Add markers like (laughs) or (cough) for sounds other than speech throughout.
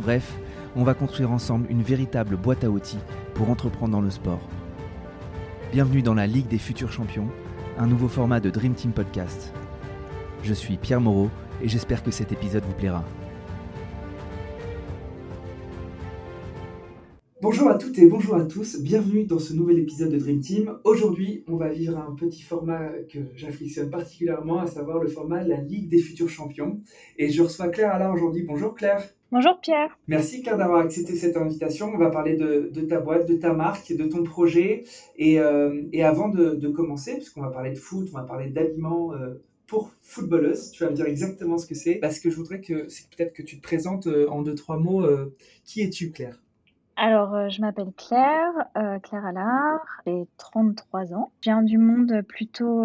Bref, on va construire ensemble une véritable boîte à outils pour entreprendre dans le sport. Bienvenue dans la Ligue des futurs champions, un nouveau format de Dream Team Podcast. Je suis Pierre Moreau et j'espère que cet épisode vous plaira. Bonjour à toutes et bonjour à tous, bienvenue dans ce nouvel épisode de Dream Team. Aujourd'hui, on va vivre un petit format que j'affectionne particulièrement, à savoir le format La Ligue des futurs champions. Et je reçois Claire Alain aujourd'hui. Bonjour Claire. Bonjour Pierre. Merci Claire d'avoir accepté cette invitation. On va parler de, ta boîte, de ta marque, de ton projet. Et, euh, avant de, commencer, puisqu'on va parler de foot, on va parler d'habillement euh, pour footballeuse, tu vas me dire exactement ce que c'est. Parce que je voudrais que c'est peut-être que tu te présentes euh, en deux, trois mots. qui es-tu Claire? Alors, je m'appelle Claire, Claire Allard, j'ai 33 ans. Je viens du monde plutôt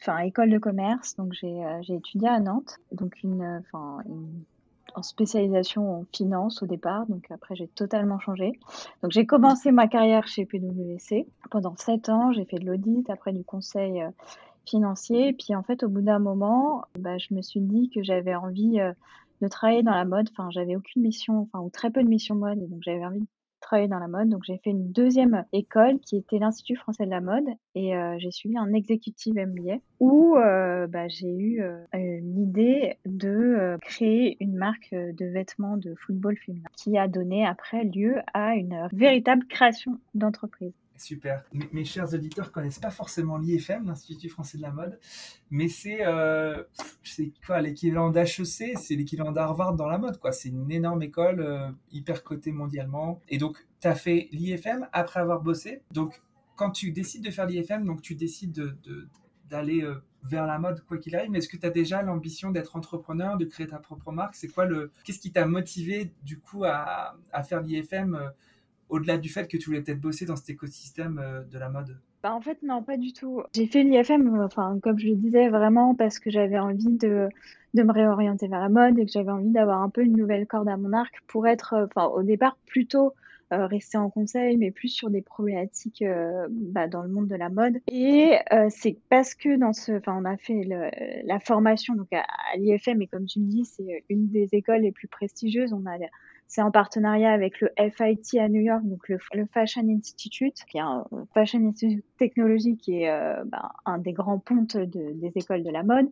enfin, école de commerce, donc j'ai étudié à Nantes, donc une, spécialisation en finance au départ, donc après j'ai totalement changé. Donc j'ai commencé ma carrière chez PwC. Pendant 7 ans, j'ai fait de l'audit, après du conseil financier, et puis en fait au bout d'un moment, bah, je me suis dit que j'avais envie de travailler dans la mode. Enfin, j'avais aucune mission, enfin, ou très peu de mission mode, et donc j'avais envie de dans la mode. Donc j'ai fait une deuxième école qui était l'Institut français de la mode et euh, j'ai suivi un exécutif MBA où euh, bah, j'ai eu euh, l'idée de créer une marque de vêtements de football féminin qui a donné après lieu à une véritable création d'entreprise. Super. Mes, chers auditeurs connaissent pas forcément l'IFM, l'Institut français de la mode, mais c'est euh, quoi l'équivalent d'HEC, c'est l'équivalent d'Harvard dans la mode. quoi. C'est une énorme école, euh, hyper cotée mondialement. Et donc, tu as fait l'IFM après avoir bossé. Donc, quand tu décides de faire l'IFM, donc tu décides d'aller euh, vers la mode quoi qu'il arrive, mais est-ce que tu as déjà l'ambition d'être entrepreneur, de créer ta propre marque? C'est quoi le Qu'est-ce qui t'a motivé du coup à, à faire l'IFM au-delà du fait que tu voulais peut-être bosser dans cet écosystème euh, de la mode? Bah en fait, non, pas du tout. J'ai fait l'IFM, enfin, comme je le disais, vraiment parce que j'avais envie de, de me réorienter vers la mode et que j'avais envie d'avoir un peu une nouvelle corde à mon arc pour être, euh, enfin, au départ, plutôt euh, rester en conseil, mais plus sur des problématiques bah, dans le monde de la mode. Et c'est parce que dans ce, on a fait la formation donc à, à l'IFM et comme tu me dis, c'est une des écoles les plus prestigieuses. On a c'est en partenariat avec le FIT à New York, donc le, Fashion Institute, qui est un Fashion Institute Technology, qui est euh, ben, un des grands pontes des écoles de la mode.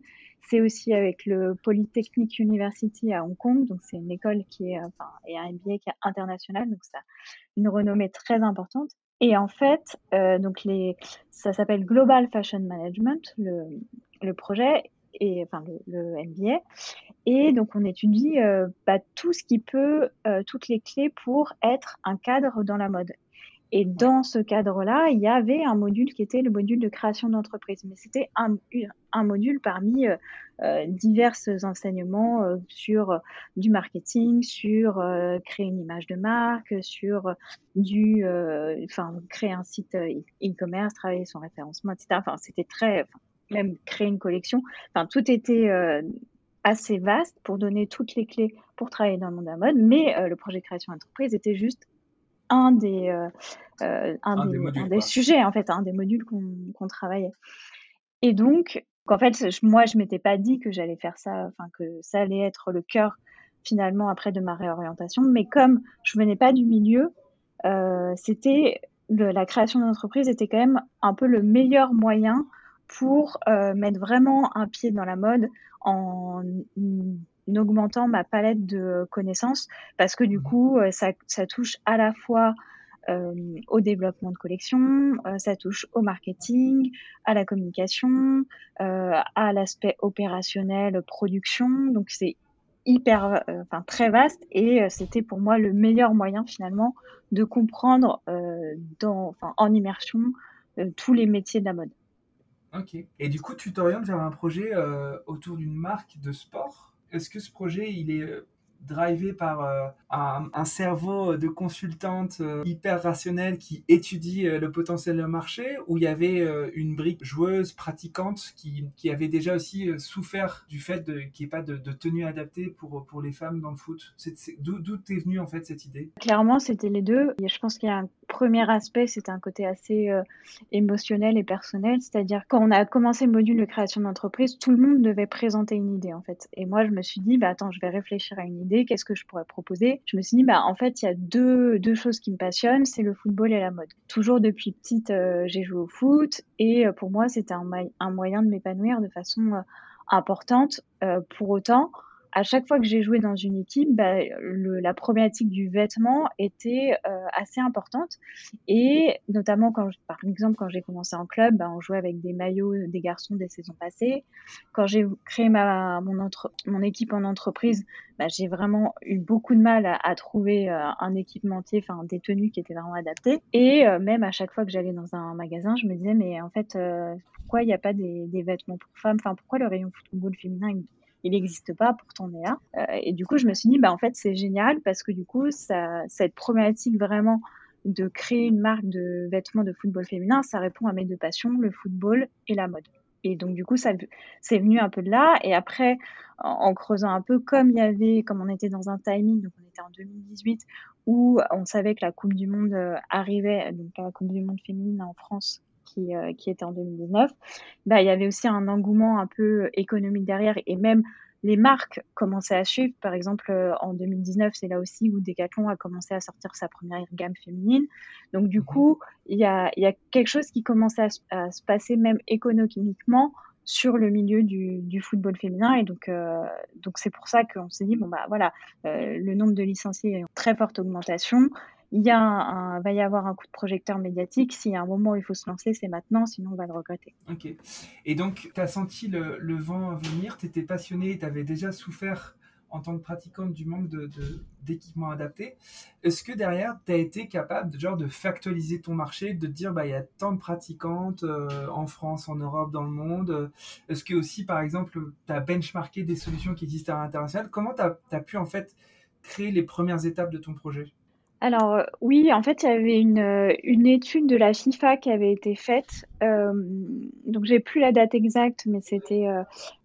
C'est aussi avec le Polytechnic University à Hong Kong, donc c'est une école qui est, enfin, et un MBA qui est international, donc ça une renommée très importante. Et en fait, euh, donc les, ça s'appelle Global Fashion Management, le projet, et enfin le, le MBA. Et donc on étudie euh, bah, tout ce qui peut, euh, toutes les clés pour être un cadre dans la mode. Et dans ce cadre-là, il y avait un module qui était le module de création d'entreprise. Mais c'était un, un, module parmi euh, euh divers enseignements sur du marketing, sur créer une image de marque, sur du, enfin, créer un site e-commerce, travailler son référencement, etc. Enfin, c'était très, même créer une collection. Enfin, tout était euh, assez vaste pour donner toutes les clés pour travailler dans le monde de la mode, mais euh, le projet création entreprise était juste un des, euh, un, des, sujets, en fait, un des modules qu'on travaillait. Et donc, en fait, moi, je m'étais pas dit que j'allais faire ça, enfin, que ça allait être le cœur finalement après de ma réorientation, mais comme je venais pas du milieu, c'était la création d'entreprise était quand même un peu le meilleur moyen pour euh, mettre vraiment un pied dans la mode en, augmentant ma palette de connaissances parce que du mmh. coup, euh, ça, ça touche à la fois euh, au développement de collection, euh, ça touche au marketing, à la communication, à l'aspect opérationnel, production. Donc c'est hyper, enfin très vaste et c'était pour moi le meilleur moyen finalement de comprendre dans, en immersion tous les métiers de la mode. Ok. Et du coup, tu t'orientes vers un projet euh, autour d'une marque de sport? Est-ce que ce projet, il est, drivé par euh, un, cerveau de consultante euh, hyper rationnelle qui étudie euh, le potentiel de marché, ou il y avait une brique joueuse, pratiquante, qui, qui avait déjà aussi souffert du fait qu'il n'y ait pas de, tenue adaptée pour, pour les femmes dans le foot D'où est venue en fait cette idée? Clairement, c'était les deux. je pense qu'il y a un premier aspect, c'était un côté assez émotionnel et personnel, c'est-à-dire quand on a commencé le module de création d'entreprise, tout le monde devait présenter une idée en fait. Et moi, je me suis dit, bah attends, je vais réfléchir à une idée qu'est-ce que je pourrais proposer Je me suis dit, bah, en fait, il y a deux, deux choses qui me passionnent, c'est le football et la mode. Toujours depuis petite, euh, j'ai joué au foot et euh, pour moi, c'était un, un, moyen de m'épanouir de façon euh, importante. pour autant, à chaque fois que j'ai joué dans une équipe, bah, la problématique du vêtement était euh, assez importante. Et notamment, par exemple, quand j'ai commencé en club, bah, on jouait avec des maillots des garçons des saisons passées. Quand j'ai créé mon, équipe en entreprise, bah, j'ai vraiment eu beaucoup de mal à, trouver euh, un équipementier, enfin des tenues qui étaient vraiment adaptées. Et euh, même à chaque fois que j'allais dans un magasin, je me disais, mais en fait, pourquoi il n'y a pas des, des, vêtements pour femmes? Enfin, pourquoi le rayon football féminin il n'existe pas, pourtant on est là. Euh, et du coup, je me suis dit, bah, en fait, c'est génial parce que du coup, ça, cette problématique vraiment de créer une marque de vêtements de football féminin, ça répond à mes deux passions, le football et la mode. Et donc, du coup, ça, c'est venu un peu de là. Et après, en, creusant un peu, comme il y avait, comme on était dans un timing, donc on était en 2018, où on savait que la Coupe du Monde euh, arrivait, donc la Coupe du Monde féminine en France qui, euh, qui était en 2019, bah, il y avait aussi un engouement un peu économique derrière et même les marques commençaient à suivre. Par exemple, euh, en 2019, c'est là aussi où Decathlon a commencé à sortir sa première gamme féminine. Donc, du mhm. coup, il y a, y a, quelque chose qui commençait à, se passer même économiquement sur le milieu du, du football féminin. Et donc, euh, donc c'est pour ça qu'on s'est dit, bon, bah voilà, le nombre de licenciés est en très forte augmentation il y a va y avoir un coup de projecteur médiatique. S'il y a un moment où il faut se lancer, c'est maintenant, sinon on va le regretter. Ok. Et donc, tu as senti le, vent venir, tu étais passionné, tu avais déjà souffert en tant que pratiquante du manque d'équipements de, adaptés. Est-ce que derrière, tu as été capable de, genre, de factualiser ton marché, de dire bah, il y a tant de pratiquantes euh, en France, en Europe, dans le monde Est-ce que aussi, par exemple, tu as benchmarké des solutions qui existent à l'international? Comment tu as, as pu en fait créer les premières étapes de ton projet? Alors euh, oui, en fait, il y avait une, euh, une étude de la FIFA qui avait été faite. Euh, donc j'ai plus la date exacte, mais c'était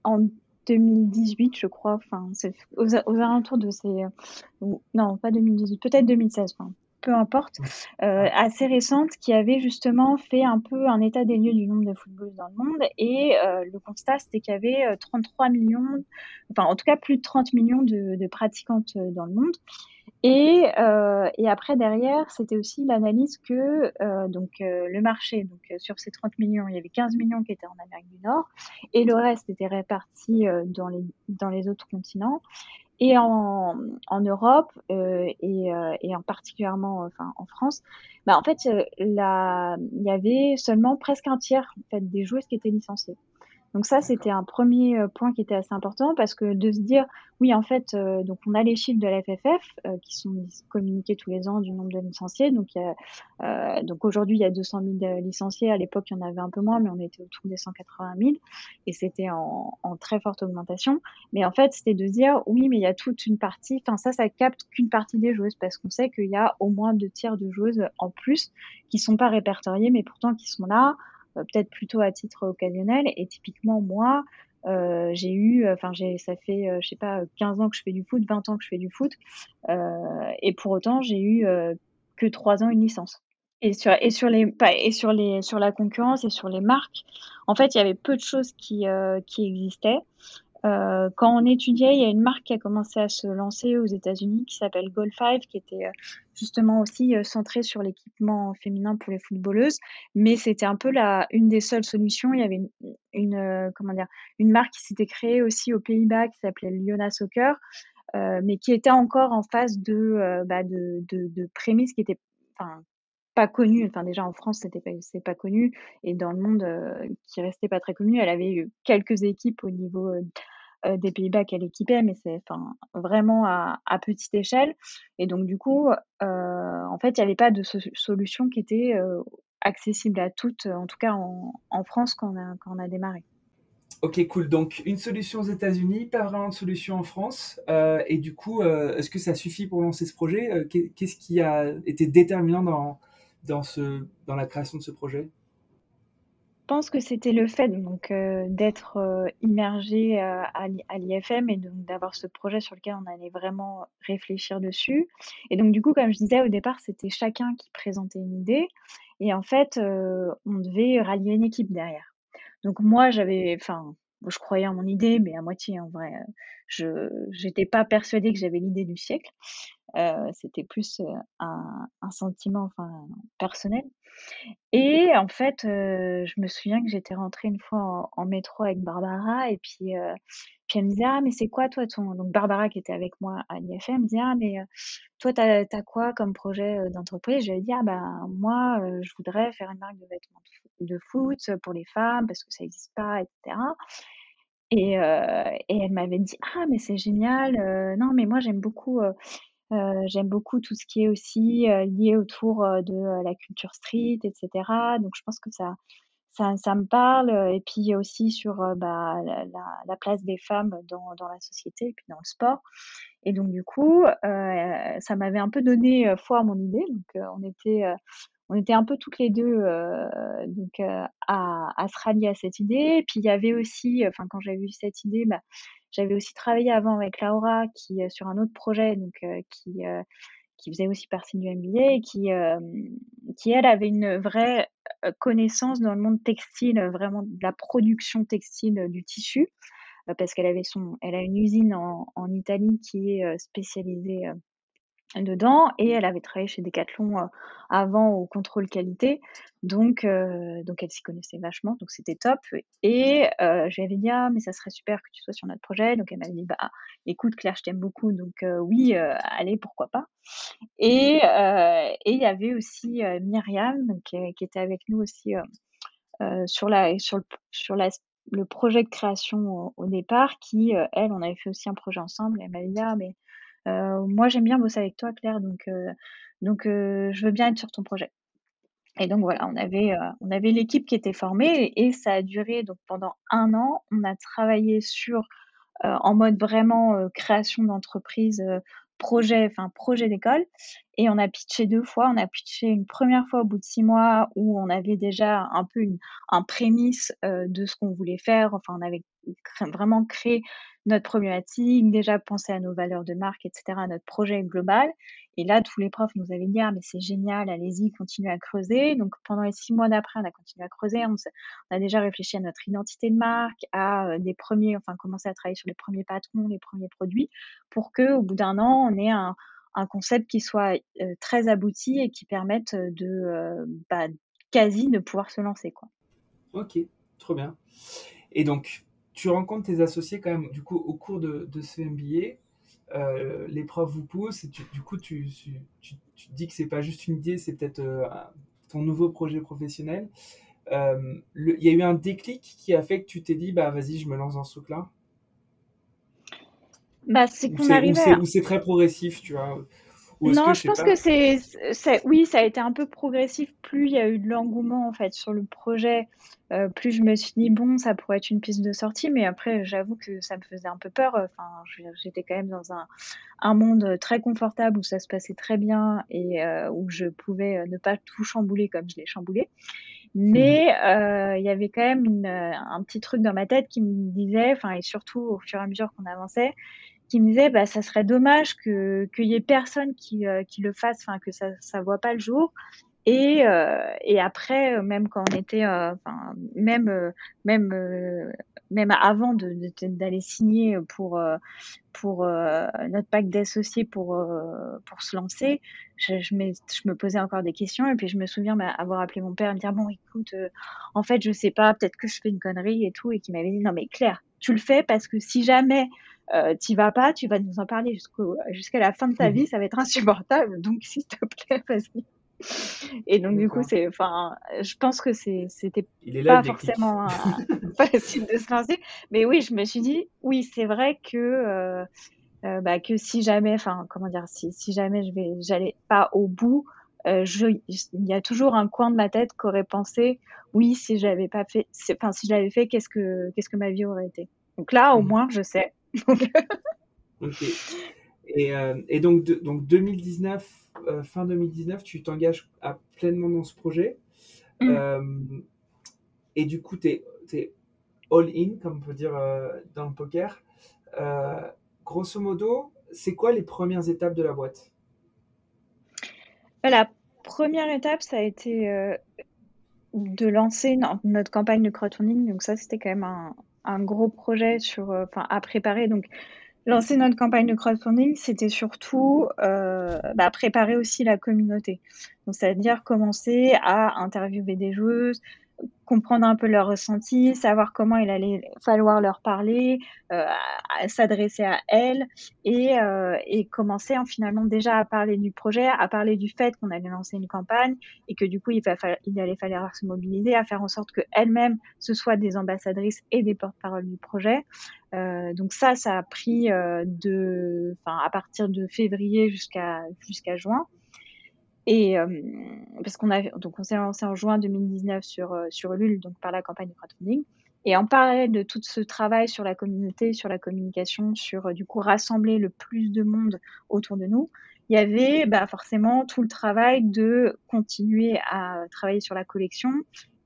en 2018, je crois. Enfin, c'est aux, alentours de ces. non, pas 2018, peut-être 2016. Enfin, peu importe, assez récente, qui avait justement fait un peu un état des lieux du nombre de footballeurs dans le monde. Et le constat, c'était qu'il y avait 33 millions, enfin en tout cas plus de 30 millions de, de pratiquantes dans le monde. Et, euh, et après, derrière, c'était aussi l'analyse que euh, donc euh, le marché, donc euh, sur ces 30 millions, il y avait 15 millions qui étaient en Amérique du Nord et le reste était réparti euh, dans, les, dans les autres continents. Et en, en Europe et, et en particulièrement enfin, en France, bah, en fait, là, il y avait seulement presque un tiers en fait, des joueuses qui étaient licenciées. Donc ça, c'était un premier euh, point qui était assez important parce que de se dire, oui, en fait, euh, donc on a les chiffres de la FFF euh, qui sont communiqués tous les ans du nombre de licenciés. Donc, donc aujourd'hui, il y a 200 000 licenciés. À l'époque, il y en avait un peu moins, mais on était autour des 180 000 et c'était en, en, très forte augmentation. Mais en fait, c'était de se dire, oui, mais il y a toute une partie. Enfin, ça, ça capte qu'une partie des joueuses parce qu'on sait qu'il y a au moins deux tiers de joueuses en plus qui sont pas répertoriées, mais pourtant qui sont là. Euh, peut-être plutôt à titre occasionnel. Et typiquement, moi, euh, j'ai eu, enfin, j'ai, ça fait, euh, je sais pas, 15 ans que je fais du foot, 20 ans que je fais du foot, et pour autant, j'ai eu que 3 ans une licence. Et sur, et sur les, et sur les, sur la concurrence et sur les marques, en fait, il y avait peu de choses qui, qui existaient. Euh, quand on étudiait, il y a une marque qui a commencé à se lancer aux États-Unis qui s'appelle Goal 5, qui était euh, justement aussi euh, centrée sur l'équipement féminin pour les footballeuses, mais c'était un peu la une des seules solutions. Il y avait une, comment dire une marque qui s'était créée aussi aux Pays-Bas qui s'appelait Liona Soccer, mais qui était encore en phase de bah, de, de, de prémices qui étaient enfin pas connue. Enfin, déjà en France, c'était pas, pas connu, et dans le monde, qui restait pas très connu. Elle avait eu quelques équipes au niveau des Pays-Bas qu'elle équipait, mais c'est vraiment à, petite échelle. Et donc du coup, euh, en fait, il n'y avait pas de solution qui était euh, accessible à toutes, en tout cas en, France quand on a, démarré. Ok, cool. Donc, une solution aux États-Unis, pas vraiment de solution en France. Euh, et du coup, euh, est-ce que ça suffit pour lancer ce projet? Euh, Qu'est-ce qui a été déterminant dans, la création de ce projet? Je pense que c'était le fait donc d'être immergé à l'IFM et d'avoir ce projet sur lequel on allait vraiment réfléchir dessus. Et donc, du coup, comme je disais au départ, c'était chacun qui présentait une idée. Et en fait, on devait rallier une équipe derrière. Donc moi, j'avais, enfin, je croyais en mon idée, mais à moitié en vrai. Je n'étais pas persuadée que j'avais l'idée du siècle. Euh, c'était plus un, un, sentiment enfin, personnel. Et en fait, euh, je me souviens que j'étais rentrée une fois en, métro avec Barbara et puis, puis elle me disait, ah mais c'est quoi toi ton... Donc Barbara qui était avec moi à l'IFM me dit, ah mais toi t'as as quoi comme projet d'entreprise? Je lui ai dit, ah bah moi je voudrais faire une marque de vêtements de foot pour les femmes parce que ça n'existe pas, etc. Et, et elle m'avait dit, ah mais c'est génial, non mais moi j'aime beaucoup... j'aime beaucoup tout ce qui est aussi lié autour de la culture street, etc. Donc je pense que ça, ça, me parle. Et puis aussi sur bah, la, la, place des femmes dans, dans, la société et puis dans le sport. Et donc du coup, ça m'avait un peu donné foi à mon idée. Donc on était on était un peu toutes les deux euh, donc euh, à, se rallier à cette idée. Puis il y avait aussi, enfin quand j'avais eu cette idée, bah, j'avais aussi travaillé avant avec Laura qui euh, sur un autre projet donc qui qui faisait aussi partie du MBA et qui qui elle avait une vraie connaissance dans le monde textile, vraiment de la production textile du tissu parce qu'elle avait son elle a une usine en, en Italie qui est spécialisée dedans et elle avait travaillé chez Decathlon euh, avant au contrôle qualité. Donc euh, donc elle s'y connaissait vachement donc c'était top. Et euh, j'avais dit ah mais ça serait super que tu sois sur notre projet. Donc elle m'a dit bah écoute Claire je t'aime beaucoup. Donc oui allez pourquoi pas. Et et il y avait aussi Myriam qui, qui, était avec nous aussi sur la sur le, sur la le projet de création au, départ qui elle on avait fait aussi un projet ensemble. Elle m'a dit ah mais euh, moi, j'aime bien bosser avec toi, Claire, donc, euh, donc euh, je veux bien être sur ton projet. Et donc voilà, on avait, on avait l'équipe qui était formée et, ça a duré donc pendant un an. On a travaillé sur en mode vraiment création d'entreprise, projet, enfin projet d'école. Et on a pitché deux fois. On a pitché une première fois au bout de six mois où on avait déjà un peu une, un prémisse de ce qu'on voulait faire. Enfin, on avait vraiment créé notre problématique, déjà penser à nos valeurs de marque, etc., à notre projet global. Et là, tous les profs nous avaient dit, ah, mais c'est génial, allez-y, continuez à creuser. Donc, pendant les six mois d'après, on a continué à creuser. On, a déjà réfléchi à notre identité de marque, à euh, des premiers, enfin, commencer à travailler sur les premiers patrons, les premiers produits, pour que, au bout d'un an, on ait un, concept qui soit euh, très abouti et qui permette de, euh, bah, quasi de pouvoir se lancer, quoi. Ok, trop bien. Et donc, tu rencontres tes associés quand même, du coup, au cours de, ce MBA. Euh, les profs vous poussent et du coup, tu, tu, tu, dis que c'est pas juste une idée, c'est peut-être euh, ton nouveau projet professionnel. Euh, il y a eu un déclic qui a fait que tu t'es dit, bah vas-y, je me lance dans ce truc-là? Bah, c'est qu'on arrivait. Ou c'est très progressif, tu vois? Non, je, pense que c'est, oui, ça a été un peu progressif. Plus il y a eu de l'engouement en fait sur le projet, euh, plus je me suis dit bon, ça pourrait être une piste de sortie. Mais après, j'avoue que ça me faisait un peu peur. Enfin, j'étais quand même dans un, un, monde très confortable où ça se passait très bien et euh, où je pouvais euh, ne pas tout chambouler comme je l'ai chamboulé. Mais mmh. il y avait quand même une, un petit truc dans ma tête qui me disait, enfin et surtout au fur et à mesure qu'on avançait, qui me disait bah ça serait dommage que qu'il y ait personne qui, euh, qui le fasse, enfin que ça ça voit pas le jour. Et, euh, et après, même quand on était, euh, même, même, même avant d'aller de, d'aller signer pour, pour notre pacte d'associés pour, pour se lancer, je, je, je, me posais encore des questions. Et puis je me souviens bah, avoir appelé mon père et me dire Bon, écoute, en fait, je sais pas, peut-être que je fais une connerie et tout. Et qui m'avait dit Non, mais Claire, tu le fais parce que si jamais euh, tu vas pas, tu vas nous en parler jusqu'à la fin de ta mmh. vie, ça va être insupportable. Donc, (laughs) s'il te plaît, vas-y. Et donc, du coup, c'est, enfin, je pense que c'était pas forcément (laughs) (laughs) facile de se lancer. Mais oui, je me suis dit, oui, c'est vrai que, euh, euh, bah, que si jamais, enfin, comment dire, si, si jamais je vais, j'allais pas au bout, il y a toujours un coin de ma tête qui aurait pensé, oui, si j'avais pas fait, enfin, si je l'avais fait, qu'est-ce que, qu'est-ce que ma vie aurait été? Donc là, au mmh. moins, je sais. (laughs) ok. Et, et donc, donc 2019, fin 2019, tu t'engages à pleinement dans ce projet. Mmh. et du coup, tu es, es all-in, comme on peut dire dans le poker. grosso modo, c'est quoi les premières étapes de la boîte? La première étape, ça a été euh, de lancer notre campagne de crowdfunding. Donc ça, c'était quand même un, gros projet euh, à préparer. Donc lancer notre campagne de crowdfunding, c'était surtout euh, bah, préparer aussi la communauté. Donc c'est-à-dire commencer à interviewer des joueuses, comprendre un peu leur ressenti, savoir comment il allait falloir leur parler, euh, s'adresser à elles et, euh, et commencer en, finalement déjà à parler du projet, à parler du fait qu'on allait lancer une campagne et que du coup il, allait falloir se mobiliser, à faire en sorte qu'elles-mêmes ce soient des ambassadrices et des porte-parole du projet. Euh, donc ça, ça a pris de, à partir de février jusqu'à jusqu'à juin. Et euh, parce qu'on a donc on s'est lancé en juin 2019 sur euh, sur Ulule donc par la campagne de crowdfunding. Et en parallèle de tout ce travail sur la communauté, sur la communication, sur euh, du coup rassembler le plus de monde autour de nous, il y avait bah, forcément tout le travail de continuer à travailler sur la collection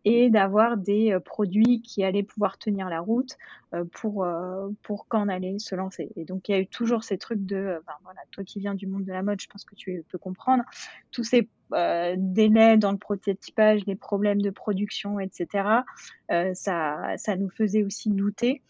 et d'avoir des euh, produits qui allaient pouvoir tenir la route euh, pour, euh, pour quand on allait se lancer. Et donc, il y a eu toujours ces trucs de, ben, voilà, toi qui viens du monde de la mode, je pense que tu peux comprendre, tous ces délais dans le prototypage, les problèmes de production, etc., ça, ça nous faisait aussi douter.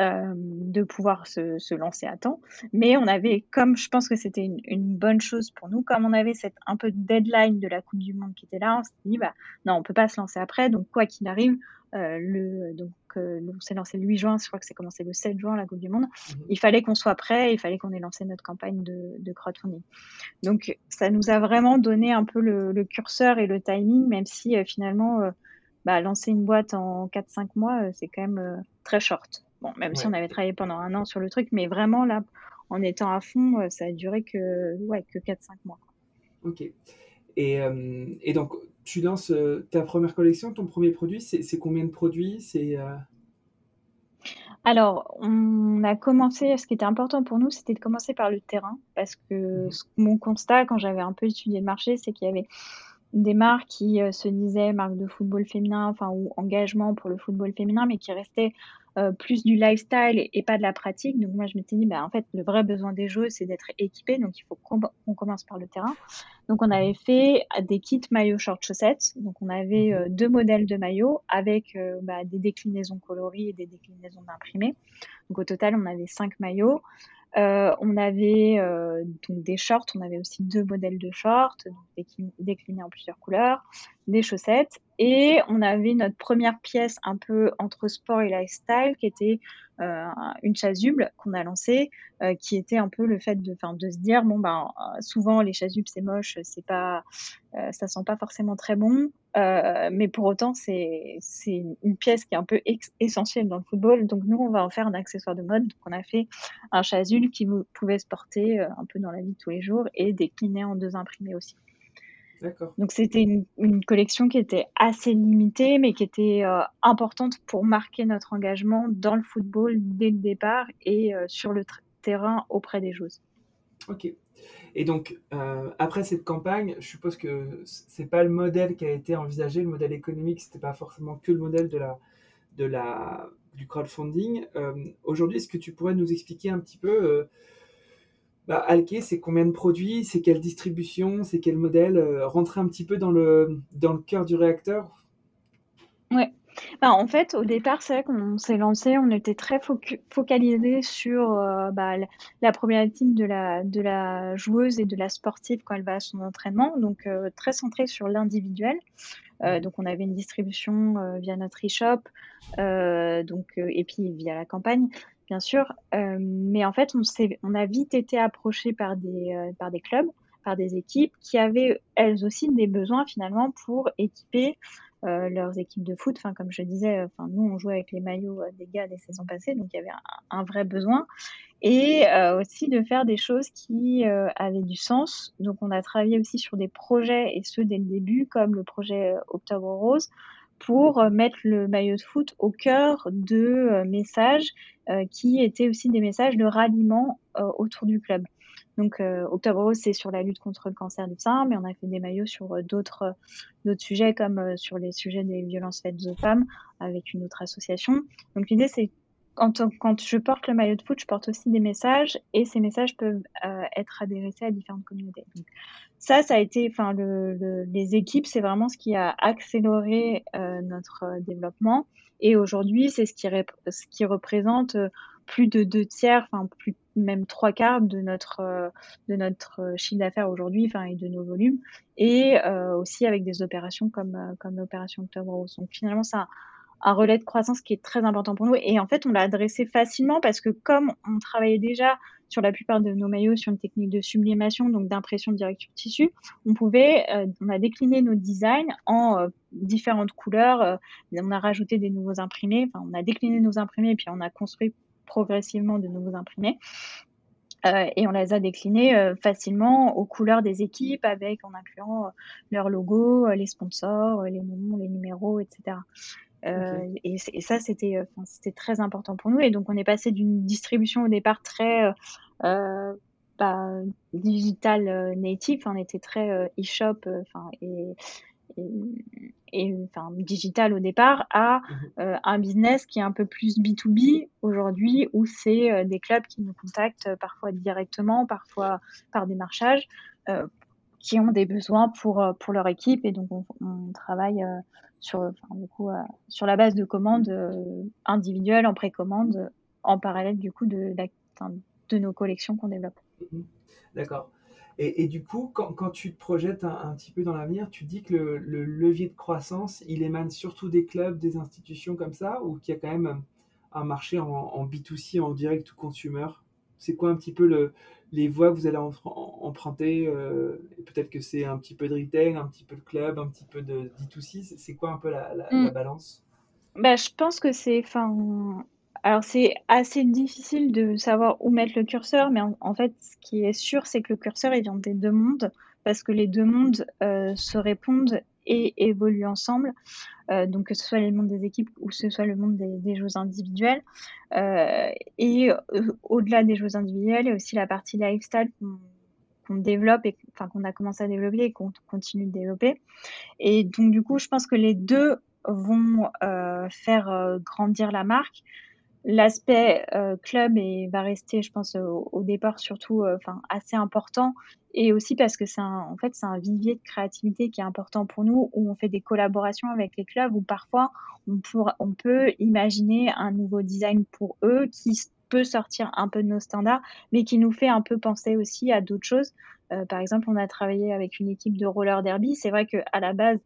Euh, de pouvoir se, se, lancer à temps. Mais on avait, comme je pense que c'était une, une, bonne chose pour nous, comme on avait cette un peu de deadline de la Coupe du Monde qui était là, on s'est dit, bah, non, on peut pas se lancer après. Donc, quoi qu'il arrive, euh, le, donc, euh, on s'est lancé le 8 juin, je crois que c'est commencé le 7 juin, la Coupe du Monde. Mhm. Il fallait qu'on soit prêt, il fallait qu'on ait lancé notre campagne de, de, crowdfunding. Donc, ça nous a vraiment donné un peu le, le curseur et le timing, même si finalement, bah, lancer une boîte en 4-5 mois, c'est quand même très short. Bon, même si on avait travaillé pendant un an sur le truc, mais vraiment là, en étant à fond, euh, ça a duré que, ouais, que 4-5 mois. Ok. Et, euh, et, donc, tu lances euh, ta première collection, ton premier produit, c'est combien de produits? C'est Alors, on a commencé, ce qui était important pour nous, c'était de commencer par le terrain, parce que mmh mon constat, quand j'avais un peu étudié le marché, c'est qu'il y avait des marques qui se disaient marques de football féminin, enfin, ou engagement pour le football féminin, mais qui restaient euh, plus du lifestyle et, pas de la pratique. Donc moi, je m'étais dit, bah, en fait, le vrai besoin des joueurs, c'est d'être équipé. Donc il faut qu'on commence par le terrain. Donc on avait fait des kits maillots short chaussettes. Donc on avait euh, deux modèles de maillots avec euh, bah, des déclinaisons coloris et des déclinaisons d'imprimés. Donc au total, on avait cinq maillots. Euh, on avait euh, donc des shorts, on avait aussi deux modèles de shorts, déclinés en plusieurs couleurs, des chaussettes, et on avait notre première pièce un peu entre sport et lifestyle, qui était euh, une chasuble qu'on a lancée, euh, qui était un peu le fait de, de se dire bon ben souvent les chasubles c'est moche, c'est pas, euh, ça sent pas forcément très bon, mais pour autant c'est une pièce qui est un peu essentielle dans le football, donc nous on va en faire un accessoire de mode, donc on a fait un chasuble qui pouvait se porter un peu dans la vie de tous les jours et décliner en deux imprimés aussi. Donc c'était une, collection qui était assez limitée, mais qui était euh, importante pour marquer notre engagement dans le football dès le départ et euh, sur le terrain auprès des joueuses. Ok. Et donc euh, après cette campagne, je suppose que c'est pas le modèle qui a été envisagé, le modèle économique, c'était pas forcément que le modèle de la, de la, du crowdfunding. Aujourd'hui, est-ce que tu pourrais nous expliquer un petit peu bah, Alke, c'est combien de produits, c'est quelle distribution, c'est quel modèle euh, Rentrer un petit peu dans le, dans le cœur du réacteur? Ouais. Bah, en fait, au départ, c'est vrai qu'on s'est lancé, on était très focalisé sur euh, bah, la problématique de la, de la joueuse et de la sportive quand elle va à son entraînement, donc euh, très centré sur l'individuel. donc, on avait une distribution via notre e-shop, donc et puis via la campagne bien sûr. Euh, mais en fait, on, a vite été approché par des, euh, par des clubs, par des équipes qui avaient elles aussi des besoins finalement pour équiper leurs équipes de foot. Comme je disais, nous, on jouait avec les maillots des gars des saisons passées, donc il y avait un, vrai besoin. Et aussi de faire des choses qui avaient du sens. Donc, on a travaillé aussi sur des projets, et ceux dès le début, comme le projet Octobre Rose, pour mettre le maillot de foot au cœur de messages qui étaient aussi des messages de ralliement autour du club. Donc, euh, Octobre Rose, c'est sur la lutte contre le cancer du sein, mais on a fait des maillots sur euh, d'autres d'autres sujets, comme euh, sur les sujets des violences faites aux femmes, avec une autre association. Donc, l'idée, c'est quand, je porte le maillot de foot, je porte aussi des messages, et ces messages peuvent euh, être adressés à différentes communautés. Ça, ça a été, enfin, le, le, les équipes, c'est vraiment ce qui a accéléré notre développement. Et aujourd'hui, c'est ce qui, représente plus de deux tiers, enfin même trois quarts de notre euh, de notre euh, chiffre d'affaires aujourd'hui, enfin et de nos volumes, et euh, aussi avec des opérations comme comme l'opération Octobre Rose. Donc finalement, c'est un, relais de croissance qui est très important pour nous. Et en fait, on l'a adressé facilement parce que comme on travaillait déjà sur la plupart de nos maillots sur une technique de sublimation, donc d'impression directe sur tissu, on pouvait, on a décliné nos designs en différentes couleurs. on a rajouté des nouveaux imprimés. Enfin, on a décliné nos imprimés et puis on a construit progressivement de nouveaux imprimés. Euh, et on les a déclinés euh, facilement aux couleurs des équipes, avec en incluant euh, leur logo, les sponsors, les noms, les numéros, etc. Et, et, ça, c'était c'était très important pour nous. Et donc, on est passé d'une distribution au départ très bah, digital native. On était très e-shop, enfin et et, enfin digital au départ à mhm. euh, un business qui est un peu plus B2B aujourd'hui où c'est euh, des clubs qui nous contactent euh, parfois directement, parfois par démarchage, qui ont des besoins pour, pour leur équipe et donc on, travaille sur, enfin, du coup, sur la base de commandes individuelles en précommande en parallèle du coup de, de nos collections qu'on développe. Mhm. D'accord. Et, du coup, quand, tu te projettes un, petit peu dans l'avenir, tu dis que le, levier de croissance, il émane surtout des clubs, des institutions comme ça, ou qu'il y a quand même un marché en, B2C, en direct to consumer? C'est quoi un petit peu le, les voies que vous allez emprunter euh, Peut-être que c'est un petit peu de retail, un petit peu de club, un petit peu de D2C. C'est quoi un peu la, mm. balance? Bah, Je pense que c'est... Alors c'est assez difficile de savoir où mettre le curseur, mais en, fait, ce qui est sûr, c'est que le curseur, il vient des deux mondes, parce que les deux mondes euh, se répondent et évoluent ensemble. Euh, donc que ce soit le monde des équipes ou que ce soit le monde des, joueurs individuels. Euh, et au-delà des joueurs individuels, il y a aussi la partie lifestyle qu'on développe enfin qu'on a commencé à développer et qu'on continue de développer. Et donc du coup, je pense que les deux vont faire grandir la marque. L'aspect euh, club et va rester, je pense, au, départ surtout, euh, enfin assez important, et aussi parce que c'est en fait c'est un vivier de créativité qui est important pour nous, où on fait des collaborations avec les clubs, où parfois on, pour, on peut imaginer un nouveau design pour eux qui peut sortir un peu de nos standards, mais qui nous fait un peu penser aussi à d'autres choses. Euh, par exemple, on a travaillé avec une équipe de roller derby. C'est vrai qu'à la base,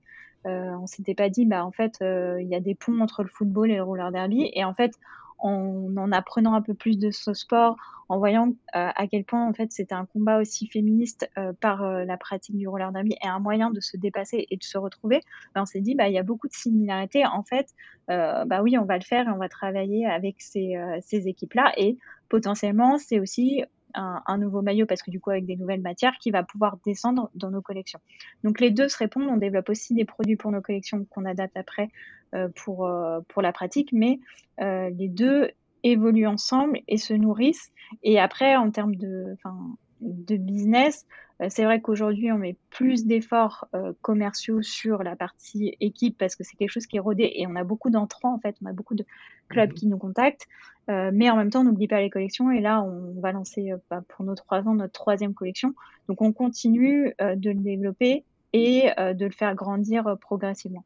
euh, on s'était pas dit, bah en fait, il y a des ponts entre le football et le roller derby, et en fait, en, en apprenant un peu plus de ce sport, en voyant euh, à quel point en fait c'était un combat aussi féministe euh, par euh, la pratique du roller derby et un moyen de se dépasser et de se retrouver, ben, on s'est dit bah il y a beaucoup de similarités. En fait, bah oui on va le faire et on va travailler avec ces, ces équipes là et potentiellement c'est aussi un, nouveau maillot parce que du coup avec des nouvelles matières qui va pouvoir descendre dans nos collections. Donc les deux se répondent. On développe aussi des produits pour nos collections qu'on adapte après euh, pour euh, pour la pratique, mais euh, les deux évoluent ensemble et se nourrissent. Et après en termes de, de business, euh, c'est vrai qu'aujourd'hui, on met plus d'efforts euh, commerciaux sur la partie équipe parce que c'est quelque chose qui est rodé et on a beaucoup d'entrants en fait, on a beaucoup de clubs mhm. qui nous contactent. Euh, mais en même temps, on n'oublie pas les collections et là, on va lancer bah, pour nos trois ans notre troisième collection. Donc, on continue de le développer et de le faire grandir progressivement.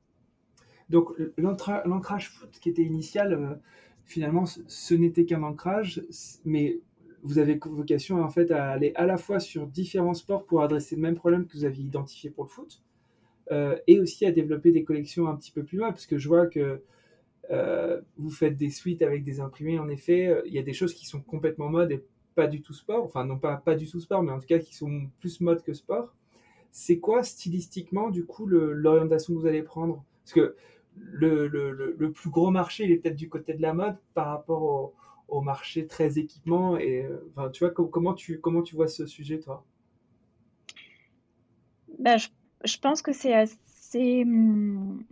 Donc, l'ancrage foot qui était initial, finalement, ce n'était qu'un ancrage, mais vous avez vocation en fait à aller à la fois sur différents sports pour adresser le même problème que vous aviez identifié pour le foot, euh, et aussi à développer des collections un petit peu plus loin, parce que je vois que euh, vous faites des suites avec des imprimés. En effet, euh, il y a des choses qui sont complètement mode et pas du tout sport, enfin non pas pas du tout sport, mais en tout cas qui sont plus mode que sport. C'est quoi stylistiquement du coup l'orientation que vous allez prendre? Parce que le, le, le, plus gros marché, il est peut-être du côté de la mode par rapport au, au marché très équipement. Et enfin, tu vois, comment tu, comment tu vois ce sujet, toi? Ben, je, je, pense que c'est assez, hum,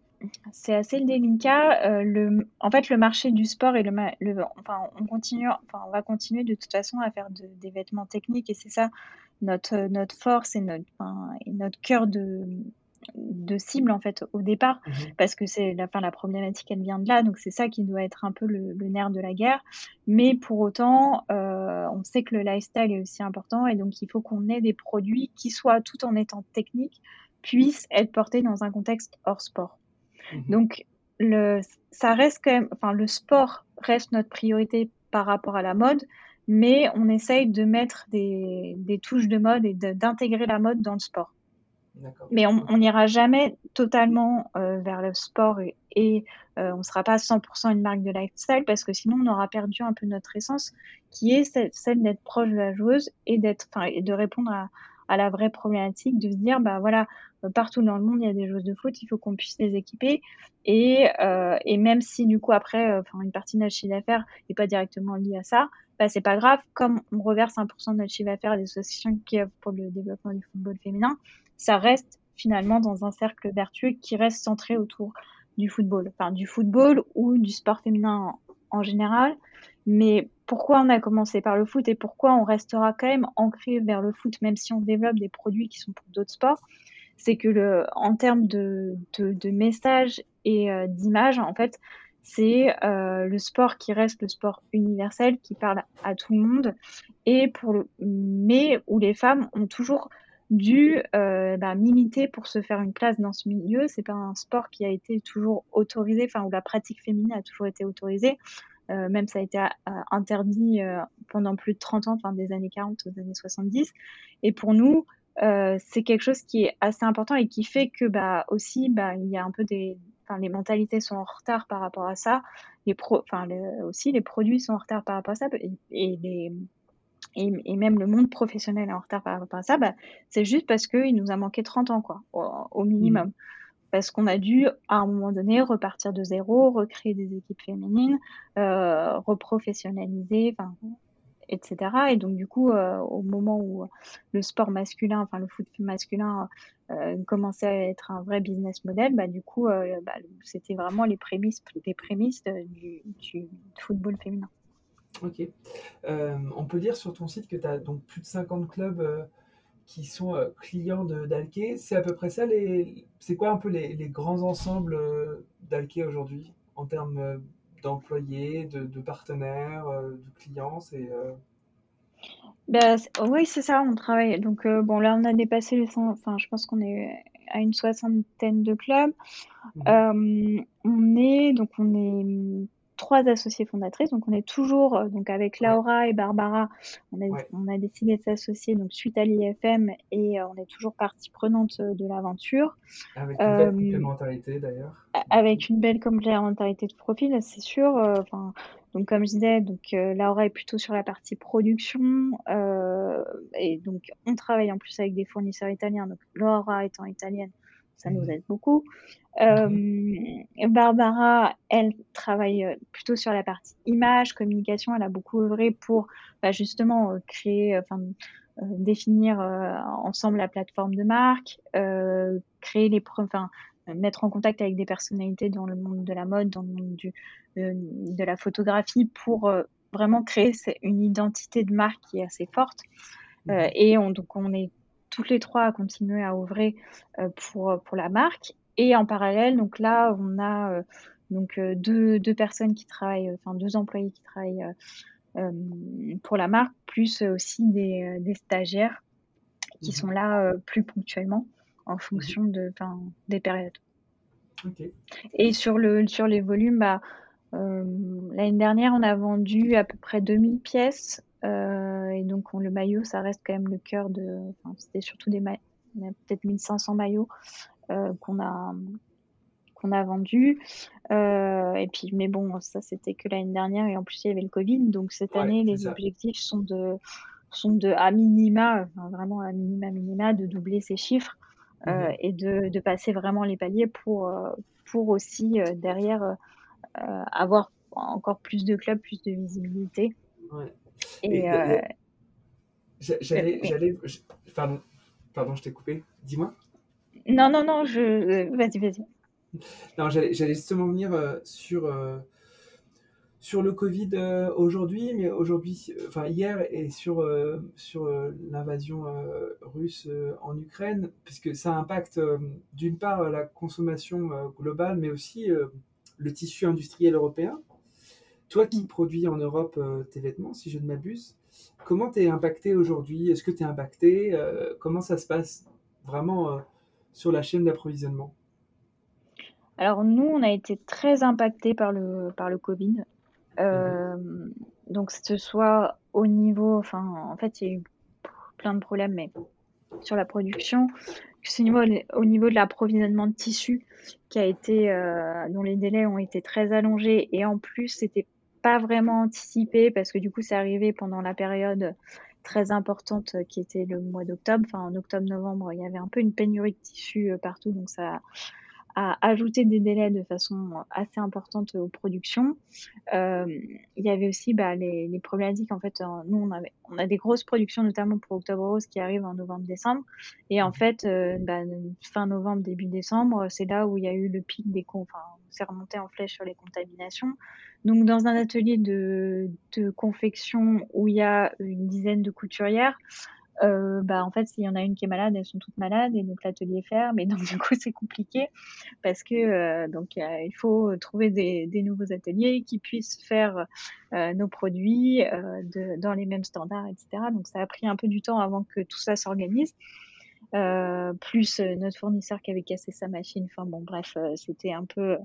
c'est assez délicat. Euh, le, en fait, le marché du sport et le, le enfin, on continue, enfin, on va continuer de toute façon à faire des vêtements techniques et c'est ça notre notre force et notre et notre cœur de de cible en fait au départ mmh parce que c'est la fin la problématique elle vient de là donc c'est ça qui doit être un peu le, nerf de la guerre. Mais pour autant euh, on sait que le lifestyle est aussi important et donc il faut qu'on ait des produits qui soient tout en étant techniques puissent être portés dans un contexte hors sport. Mmh donc le ça reste quand même enfin le sport reste notre priorité par rapport à la mode mais on essaye de mettre des, des touches de mode et d'intégrer la mode dans le sport mais on n'ira jamais totalement euh, vers le sport et, euh, on ne sera pas 100% une marque de lifestyle parce que sinon on aura perdu un peu notre essence qui est celle, d'être proche de la joueuse et d'être, et de répondre à, à, la vraie problématique de se dire bah voilà euh, partout dans le monde il y a des joueuses de foot il faut qu'on puisse les équiper et, et même si du coup après une partie de notre chiffre d'affaires n'est pas directement liée à ça bah c'est pas grave comme on reverse 1% de notre chiffre d'affaires à des associations qui œuvrent pour le développement du football féminin ça reste finalement dans un cercle vertueux qui reste centré autour du football, enfin du football ou du sport féminin en, général. Mais pourquoi on a commencé par le foot et pourquoi on restera quand même ancré vers le foot, même si on développe des produits qui sont pour d'autres sports, c'est que le, en termes de, de, messages et euh, d'images, en fait, c'est euh, le sport qui reste le sport universel, qui parle à tout le monde, et pour le, mais où les femmes ont toujours dû euh, bah, m'imiter pour se faire une place dans ce milieu. C'est pas un sport qui a été toujours autorisé, enfin où la pratique féminine a toujours été autorisée. Euh, même ça a été euh, interdit pendant plus de 30 ans, enfin des années 40 aux années 70. Et pour nous, c'est quelque chose qui est assez important et qui fait que bah aussi bah il y a un peu des enfin les mentalités sont en retard par rapport à ça les pro enfin aussi les produits sont en retard par rapport à ça et, et les et, même le monde professionnel est en retard par rapport à ça, bah, c'est juste parce qu'il nous a manqué 30 ans, quoi, au, minimum. Mmh. Parce qu'on a dû, à un moment donné, repartir de zéro, recréer des équipes féminines, euh, reprofessionnaliser, etc. Et donc, du coup, euh, au moment où le sport masculin, enfin le foot masculin, euh, commençait à être un vrai business model, bah, du coup, euh, bah, c'était vraiment les prémices, les prémices du, football féminin. Ok. Euh, on peut dire sur ton site que tu as donc plus de 50 clubs euh, qui sont euh, clients d'Alke. C'est à peu près ça les. C'est quoi un peu les, grands ensembles d'Alke aujourd'hui en termes d'employés, de, partenaires, de clients C'est. Ben, oui, c'est ça, on travaille. Donc, bon, là, on a dépassé les 100, enfin, je pense qu'on est à une soixantaine de clubs. Mmh. on est, donc, on est trois associées fondatrices. Donc, on est toujours, euh, donc avec Laura et Barbara, on a, on a décidé de s'associer donc suite à l'IFM et euh, on est toujours partie prenante euh, de l'aventure. Avec une belle complémentarité d'ailleurs. Avec une belle complémentarité de profil, c'est sûr. Enfin, donc comme je disais, donc Laura est plutôt sur la partie production et donc on travaille en plus avec des fournisseurs italiens. Donc Laura étant italienne, ça nous mmh. aide beaucoup. Euh, Barbara, elle travaille euh, plutôt sur la partie image, communication. Elle a beaucoup œuvré pour bah, justement euh, créer, enfin, définir ensemble la plateforme de marque, créer les, enfin, mettre en contact avec des personnalités dans le monde de la mode, dans le monde du, de la photographie pour vraiment créer une identité de marque qui est assez forte. Mmh. et on, donc on est toutes les trois à continuer à ouvrir pour, pour la marque. Et en parallèle, donc là, on a euh, donc euh, deux, deux, personnes qui travaillent, enfin deux employés qui travaillent euh, pour la marque, plus aussi des, des stagiaires qui mmh sont là plus ponctuellement en mmh fonction de, des périodes. Et sur, le, sur les volumes, bah, l'année dernière, on a vendu à peu près 2000 pièces. Et donc, on, le maillot, ça reste quand même le cœur de. C'était surtout des maillots, peut-être 1500 maillots. Euh, qu'on a qu'on a vendu. Euh, et puis, mais bon, ça c'était que l'année dernière et en plus il y avait le Covid. Donc cette année, les objectifs sont de sont de à minima, vraiment à minima minima, de doubler ces chiffres. mmh et de, de, passer vraiment les paliers pour, pour aussi derrière avoir encore plus de clubs, plus de visibilité. Ouais. Et, euh, j'allais, j'allais, pardon, pardon, je t'ai coupé. Dis-moi. Non, non, non, je, vas-y, vas-y. Non, j'allais, j'allais justement venir euh, sur euh, sur le Covid aujourd'hui, mais aujourd'hui, enfin hier, et sur sur l'invasion russe en Ukraine, puisque ça impacte d'une part la consommation globale, mais aussi le tissu industriel européen. Toi qui produis en Europe euh, tes vêtements, si je ne m'abuse, comment tu es impacté aujourd'hui? Est-ce que tu es impacté? Euh, Comment ça se passe vraiment euh, sur la chaîne d'approvisionnement? Alors nous, on a été très impacté par le, par le Covid. Mhm. Donc, que ce soit au niveau, enfin, en fait, il y a eu plein de problèmes, mais sur la production, c'est au niveau, au niveau de l'approvisionnement de tissus qui a été, dont les délais ont été très allongés et en plus, c'était pas vraiment anticipé parce que du coup, c'est arrivé pendant la période très importante qui était le mois d'octobre. Enfin, en octobre-novembre, il y avait un peu une pénurie de tissus euh, partout, donc ça à ajouter des délais de façon assez importante aux productions. Euh, il y avait aussi bah, les, problématiques. En fait, nous, on, avait, on a des grosses productions, notamment pour Octobre Rose, qui arrivent en novembre-décembre. Et en fait, euh, bah, fin novembre, début décembre, c'est là où il y a eu le pic des... Enfin, on s'est remonté en flèche sur les contaminations. Donc, dans un atelier de, confection où il y a une dizaine de couturières, euh, bah en fait s'il y en a une qui est malade elles sont toutes malades et donc l'atelier ferme. Et donc (laughs) du coup c'est compliqué parce que euh, donc il faut trouver des, nouveaux ateliers qui puissent faire euh, nos produits dans les mêmes standards etc donc ça a pris un peu du temps avant que tout ça s'organise euh, plus notre fournisseur qui avait cassé sa machine. Enfin bon, bref, c'était un peu,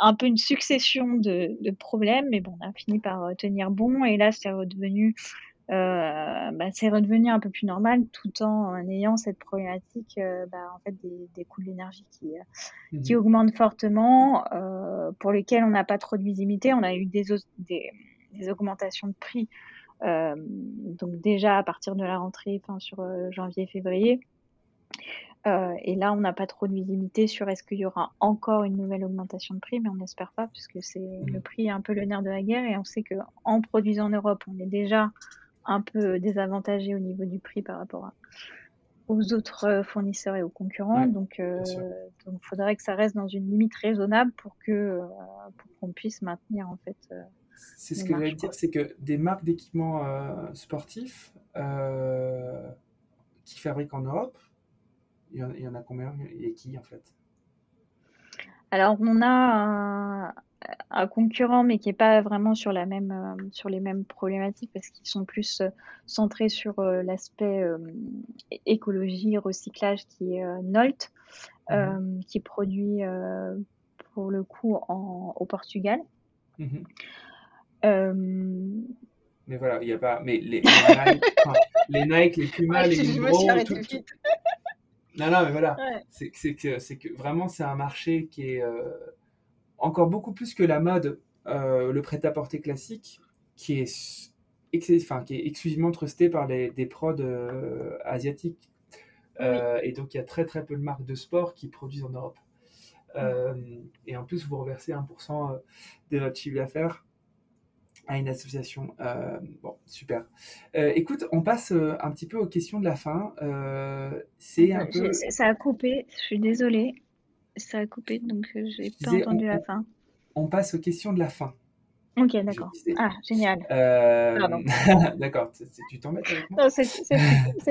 un peu une succession de, de, problèmes, mais bon, on a fini par tenir bon. Et là, c'est redevenu euh, bah, c'est redevenu un peu plus normal tout en, ayant cette problématique euh, bah, en fait des, des coûts de l'énergie qui, euh, mmh qui augmentent fortement, euh, pour lesquels on n'a pas trop de visibilité. On a eu des, des, des augmentations de prix, donc déjà à partir de la rentrée, enfin sur janvier-février. Euh, et là, on n'a pas trop de visibilité sur est-ce qu'il y aura encore une nouvelle augmentation de prix, mais on n'espère pas, puisque c'est mmh le prix est un peu le nerf de la guerre, et on sait que en produisant en Europe, on est déjà un peu désavantagé au niveau du prix par rapport aux autres euh, fournisseurs et aux concurrents. donc, il euh, faudrait que ça reste dans une limite raisonnable pour que euh, pour qu'on puisse maintenir en fait. c'est ce que j'allais dire, c'est que des marques d'équipements sportifs qui fabriquent en Europe, il y, en, a combien? Et qui en fait? Alors on a un concurrent, mais qui n'est pas vraiment sur, la même, euh, sur les mêmes problématiques parce qu'ils sont plus euh, centrés sur euh, l'aspect écologie, recyclage, qui est Nolt, mmh qui produit pour le coup en, au Portugal. Mmh mais voilà, il n'y a pas. Mais les, les, Nike, les Nike, les Puma, les Vibro, tout, Non, non, mais voilà. C'est que, que vraiment, c'est un marché qui est encore beaucoup plus que la mode, euh, le prêt-à-porter classique, qui est, enfin, qui est exclusivement trusté par les, des prods euh, asiatiques. Euh, et donc, il y a très très peu de marques de sport qui produisent en Europe. et en plus, vous reversez 1% de votre chiffre d'affaires à une association. bon, super. écoute, on passe un petit peu aux questions de la fin. c'est un peu... Ça a coupé, je suis désolée. Ça a coupé, donc euh, j'ai pas entendu la fin. On passe aux questions de la fin. Ok, d'accord. Ah, génial. Euh... (laughs) d'accord, tu avec moi Non, ça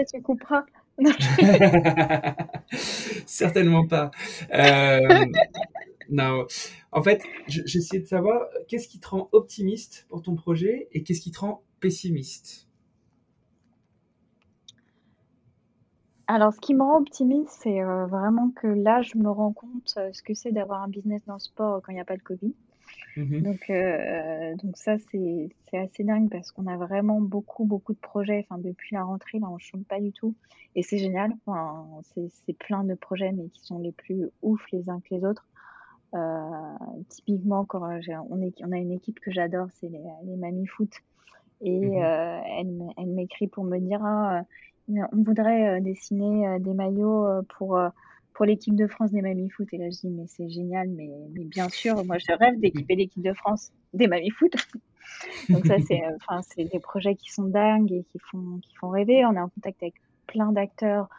tu couperas. (laughs) Certainement pas. Euh... non, en fait, j'essaie de savoir qu'est-ce qui te rend optimiste pour ton projet et qu'est-ce qui te rend pessimiste? Alors, ce qui me rend optimiste, c'est euh, vraiment que là, je me rends compte euh, ce que c'est d'avoir un business dans le sport quand il n'y a pas de Covid. Mmh donc, euh, donc ça, c'est assez dingue parce qu'on a vraiment beaucoup, beaucoup de projets. Enfin, depuis la rentrée, là, on ne chante pas du tout. Et c'est génial. Enfin, c'est plein de projets, mais qui sont les plus ouf les uns que les autres. Typiquement, quand on, est, on a une équipe que j'adore, c'est les, les Mamie Foot. Et mmh elle, elle m'écrit pour me dire ah, on voudrait euh, dessiner euh, des maillots euh, pour pour l'équipe de France des Mamies Foot. Et là, je dis, mais c'est génial, mais, mais bien sûr, moi, je rêve d'équiper l'équipe de France des Mamies Foot. (laughs) Donc ça, c'est euh, enfin, des projets qui sont dingues et qui font, qui font rêver. On est en contact avec plein d'acteurs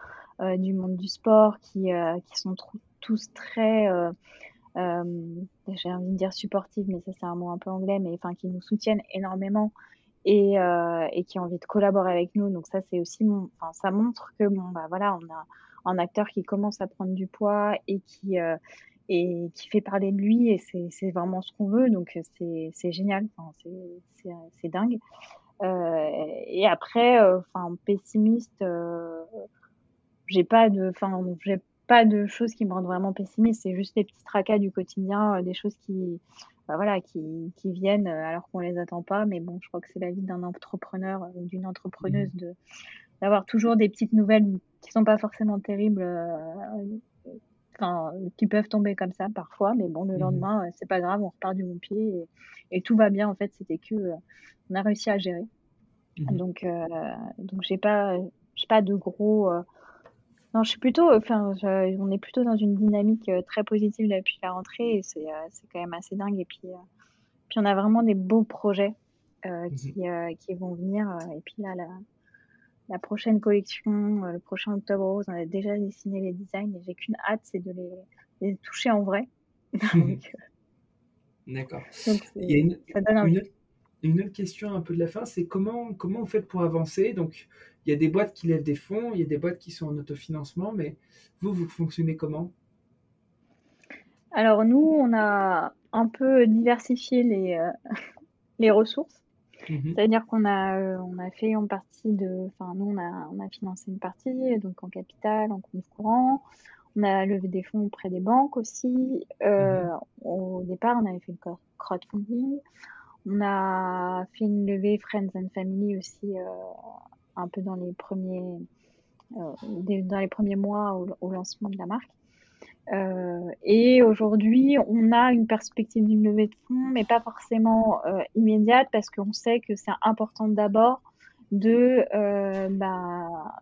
euh, du monde du sport qui, euh, qui sont tous très, j'ai envie de dire supportifs, mais ça c'est un mot un peu anglais, mais enfin qui nous soutiennent énormément et, et qui ont envie de collaborer avec nous. Donc ça, c'est aussi, mon, enfin, ça montre que bon, bah voilà, on a un acteur qui commence à prendre du poids et qui et qui fait parler de lui et c'est vraiment ce qu'on veut. Donc c'est génial. Enfin, c'est dingue. Euh, et après euh, enfin pessimiste euh, j'ai pas de enfin pas de choses qui me rendent vraiment pessimiste c'est juste des petits tracas du quotidien des choses qui bah, voilà qui, qui viennent alors qu'on les attend pas mais bon je crois que c'est la vie d'un entrepreneur ou d'une entrepreneuse mmh. de d'avoir toujours des petites nouvelles qui sont pas forcément terribles qui peuvent tomber comme ça parfois, mais bon, le mmh lendemain, euh, c'est pas grave, on repart du bon pied et, tout va bien. En fait, c'était que euh, on a réussi à gérer. Mmh donc, euh, donc j'ai pas, pas de gros. Non, je suis plutôt, enfin, on est plutôt dans une dynamique très positive depuis la rentrée et c'est, c'est quand même assez dingue. Et puis, puis on a vraiment des beaux projets mmh qui, qui vont venir. et puis là, la prochaine collection, euh, le prochain Octobre Rose, on a déjà dessiné les designs et j'ai qu'une hâte, c'est de les, toucher en vrai. (laughs) Euh, D'accord. Il y a une, une, autre question un peu de la fin, c'est comment, comment vous faites pour avancer? Donc, il y a des boîtes qui lèvent des fonds, il y a des boîtes qui sont en autofinancement, mais vous, vous fonctionnez comment? Alors, nous, on a un peu diversifié les, euh, (laughs) les ressources. Mmh C'est-à-dire qu'on a, euh, on a fait en partie de, enfin nous on a, on a financé une partie, donc en capital, en compte courant. On a levé des fonds auprès des banques aussi. Euh, mmh au départ, on avait fait le crowdfunding. On a fait une levée Friends and Family aussi, un peu dans les premiers, dans les premiers mois au lancement de la marque. Euh, et aujourd'hui, on a une perspective d'une levée de fonds, mais pas forcément euh, immédiate, parce qu'on sait que c'est important d'abord de euh, bah,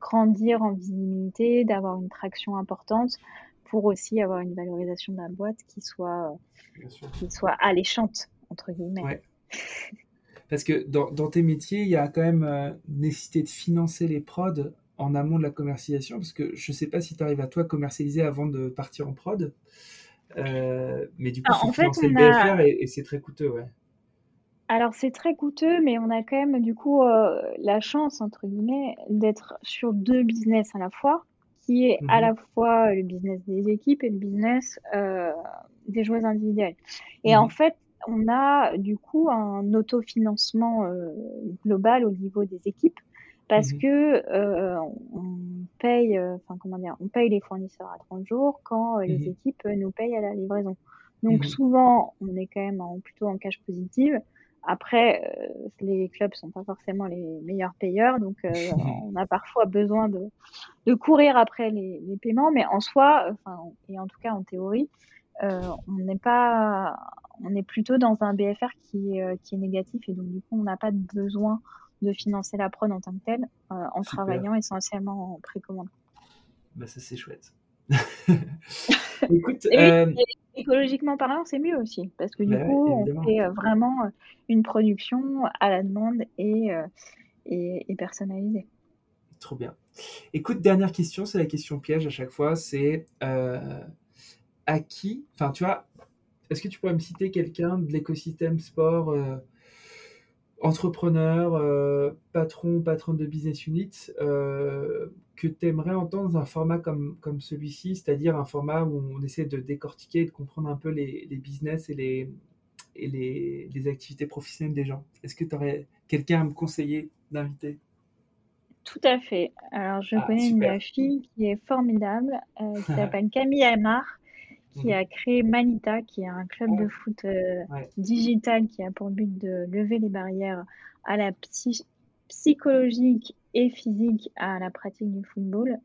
grandir en visibilité, d'avoir une traction importante pour aussi avoir une valorisation de la boîte qui soit, qui soit alléchante, entre guillemets. (laughs) Parce que dans, dans, tes métiers, il y a quand même nécessité de financer les prods en amont de la commercialisation Parce que je ne sais pas si tu arrives à toi commercialiser avant de partir en prod. Euh, mais du coup, ah, en fait, le BFR et, c'est très coûteux, ouais. Alors c'est très coûteux, mais on a quand même du coup euh, la chance entre guillemets d'être sur deux business à la fois, qui est à mhm. la fois le business des équipes et le business euh, des joueurs individuels. Et en mhm. fait, on a du coup un autofinancement global au niveau des équipes parce mmh que euh, on paye, euh, enfin comment dire, on paye les fournisseurs à 30 jours quand euh, les mmh équipes nous payent à la livraison. Donc mmh souvent, on est quand même en, plutôt en cash positive. Après, les clubs sont pas forcément les meilleurs payeurs, donc (laughs) on a parfois besoin de, de courir après les, les, paiements, mais en soi, enfin, et en tout cas en théorie, on n'est pas, on est plutôt dans un BFR qui, qui est négatif et donc du coup on n'a pas de besoin de financer la prod en tant que telle, euh, en travaillant essentiellement en précommande. Bah ça c'est chouette. (laughs) Écoute, euh, écologiquement parlant, c'est mieux aussi, parce que du bah coup, on fait euh, vraiment une production à la demande et, et, personnalisée. Trop bien. Écoute, dernière question, c'est la question piège à chaque fois, c'est à qui, enfin tu vois, est-ce que tu pourrais me citer quelqu'un de l'écosystème sport entrepreneur, euh, patron, patron de business unit, euh, que tu aimerais entendre dans un format comme, comme celui-ci, c'est-à-dire un format où on essaie de décortiquer et de comprendre un peu les, business et, les, et les, activités professionnelles des gens? Est-ce que tu aurais quelqu'un à me conseiller d'inviter? Tout à fait. Alors, je ah, connais une fille qui est formidable, euh, qui (laughs) s'appelle Camille Amar, qui a créé Manita, qui est un club de foot euh, digital qui a pour but de lever les barrières à la psychologique et physique à la pratique du football.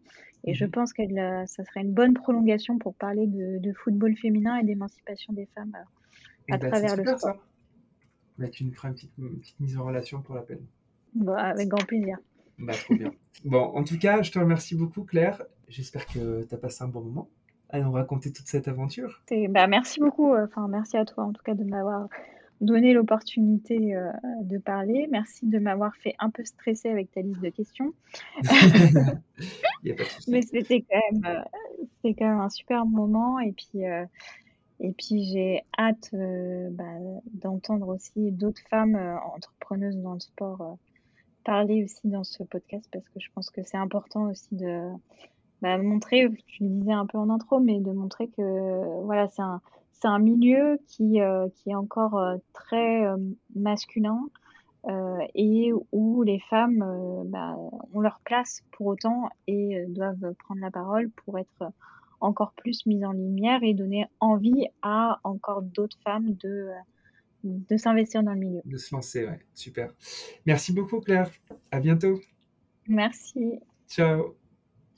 Et je mhm. pense que ça serait une bonne prolongation pour parler de, football féminin et d'émancipation des femmes euh, à bah, travers le sport. Bah, tu nous feras une petite, mise en relation pour l'appel. Bon, avec grand plaisir. Bah, trop bien. Bon, en tout cas, je te remercie beaucoup, Claire. J'espère que tu as passé un bon moment à nous raconter toute cette aventure. Bah, merci beaucoup. Enfin, merci à toi, en tout cas, de m'avoir donné l'opportunité euh, de parler. Merci de m'avoir fait un peu stresser avec ta liste de questions. (laughs) Mais c'était quand, même, euh, quand même un super moment. Et puis, euh, et puis j'ai hâte bah, d'entendre aussi d'autres femmes entrepreneuses dans le sport parler aussi dans ce podcast parce que je pense que c'est important aussi de bah, montrer, tu le disais un peu en intro, mais de montrer que voilà, c'est un, c'est un milieu qui, euh, qui est encore euh, très euh, masculin et où les femmes bah, ont leur place pour autant et doivent prendre la parole pour être encore plus mises en lumière et donner envie à encore d'autres femmes de, de s'investir dans le milieu. De se lancer, ouais, super. Merci beaucoup Claire, à bientôt. Merci. Ciao.